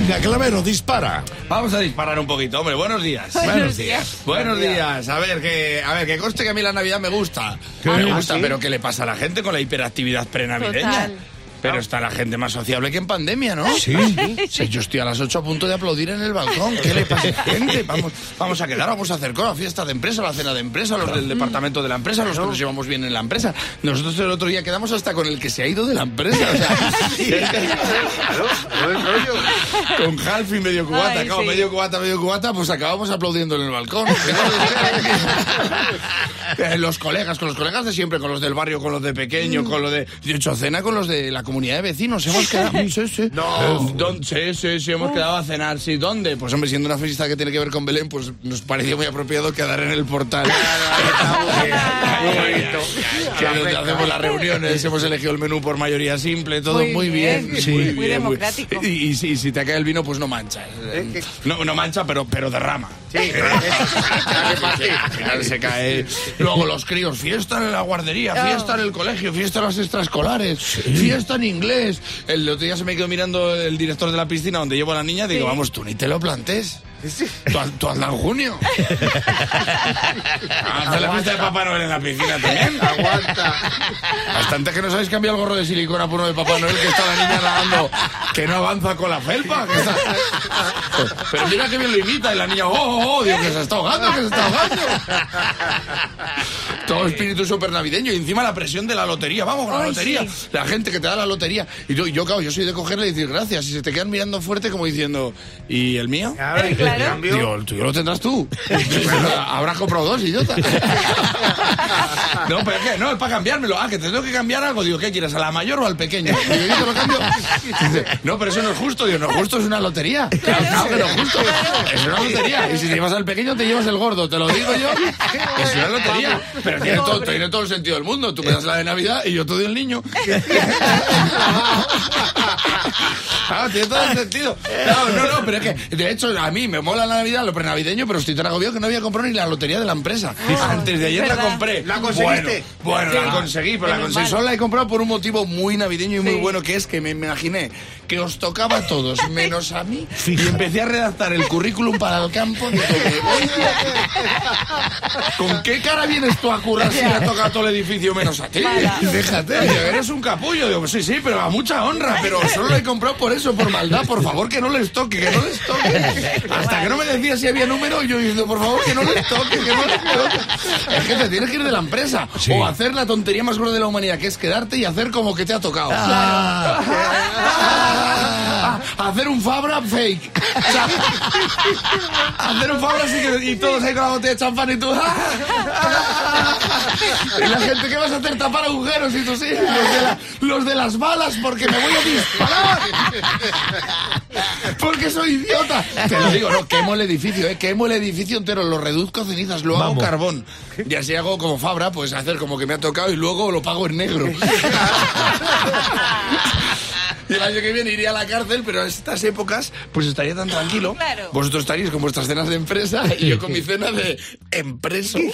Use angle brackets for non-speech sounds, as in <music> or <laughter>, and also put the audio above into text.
Venga, Clavero, dispara. Vamos a disparar un poquito, hombre. Buenos días. Buenos días. Buenos días. A ver, que, a ver, que conste que a mí la Navidad me gusta. ¿Qué? Me ¿Ah, gusta, sí? pero ¿qué le pasa a la gente con la hiperactividad prenavideña? Total. Pero está la gente más sociable que en pandemia, ¿no? Sí. Sí, yo estoy a las 8 a punto de aplaudir en el balcón. ¿Qué le pasa a la gente? Vamos, vamos a quedar, vamos a hacer con la fiesta de empresa, la cena de empresa, los del departamento de la empresa, los que nos llevamos bien en la empresa. Nosotros el otro día quedamos hasta con el que se ha ido de la empresa. O sea, <laughs> <laughs> con half y medio cubata. Ay, sí. medio cubata, medio cubata, pues acabamos aplaudiendo en el balcón. <laughs> Eh, los colegas, con los colegas de siempre, con los del barrio, con los de pequeño, con los de... De hecho, cena con los de la comunidad de vecinos. Hemos quedado... Sí, sí. No. Sí, sí, sí, hemos quedado a cenar. Sí, ¿dónde? Pues hombre, siendo una fiesta que tiene que ver con Belén, pues nos pareció muy apropiado quedar en el portal. Que es donde hacemos las reuniones, hemos elegido el menú por mayoría simple, todo muy, Muy bien. bien. Sí. muy, Muy bien, democrático. Y, y si, si te cae el vino, pues no mancha. No, no mancha, pero, pero derrama. <laughs> Sí, Al final se cae. Luego los críos, fiesta en la guardería, fiesta en el colegio, fiesta en las extraescolares, fiesta en inglés. El otro día se me quedó mirando el director de la piscina donde llevo a la niña, digo, vamos, tú ni te lo plantes. Tú, hazla en junio. <laughs> Haz la fiesta de Papá Noel en la piscina también. Aguanta. Hasta antes que nos habéis cambiado el gorro de silicona por uno de Papá Noel que está la niña nadando, que no avanza con la felpa. que está- Pero mira que bien lo imita y la niña, oh, oh, oh, digo que se está ahogando, que se está ahogando. Espíritu súper navideño y encima la presión de la lotería. Vamos con la Ay, lotería. sí. La gente que te da la lotería. Y yo, yo, claro, yo soy de cogerle y decir gracias. Y se te quedan mirando fuerte como diciendo, ¿y el mío? Claro, <laughs> el tuyo lo tendrás tú. <laughs> Habrás comprado dos, idiota. <laughs> <laughs> no, pero es que no, es para cambiármelo. Ah, que te tengo que cambiar algo. Digo, ¿qué quieres? ¿A la mayor o al pequeño? Digo, <laughs> yo te lo cambio. Dice, no, pero eso no es justo. Digo, no es justo, es una lotería. Claro, claro que no es justo. Es una lotería. Y si te llevas al pequeño, te llevas el gordo. Te lo digo yo. Es una lotería. Pero tiene todo, tiene todo el sentido del mundo. Tú me das la de Navidad y yo te doy el niño. Claro, <laughs> tiene todo el sentido. No, no, no, pero es que, de hecho, a mí me mola la Navidad, lo prenavideño, pero estoy tan agobiado que no había comprado ni la lotería de la empresa. Antes de ayer la ¿verdad? Compré. ¿La conseguiste? Bueno, bueno, la conseguí, pero la conseguí. Solo la he comprado por un motivo muy navideño y muy Sí. bueno, que es que me imaginé que os tocaba a todos, menos a mí, y empecé a redactar el currículum para el campo. Digo, ¿Con qué cara vienes tú a currar si le toca a todo el edificio menos a ti? Mala. Déjate, eres un capullo. Digo, sí, sí, pero a mucha honra. Pero solo lo he comprado por eso, por maldad. Por favor, que no les toque, que no les toque. Hasta que no me decía si había número, yo diciendo, por favor, que no les toque, que no les toque. Es que te tienes que ir de la empresa. Sí. O hacer la tontería más gorda de la humanidad, que es quedarte y hacer como que te ha tocado. Ah, Ah, <laughs> hacer un Fabra fake. O sea, hacer un Fabra así que, y todos ahí con la botella de champán y tú. y la gente, ¿qué vas a hacer? Tapar agujeros y tú sí. Los de, la- los de las balas, porque me voy a disparar. Porque soy idiota. Te lo digo, no, quemo el edificio, ¿eh? Quemo el edificio entero, lo reduzco a cenizas, lo hago Vamos. carbón. Y así hago como Fabra, pues hacer como que me ha tocado y luego lo pago en negro. Y el año que viene iría a la cárcel, pero en estas épocas pues estaría tan tranquilo. Claro. Vosotros estaríais con vuestras cenas de empresa y yo con mi cena de <laughs> empreso. <laughs>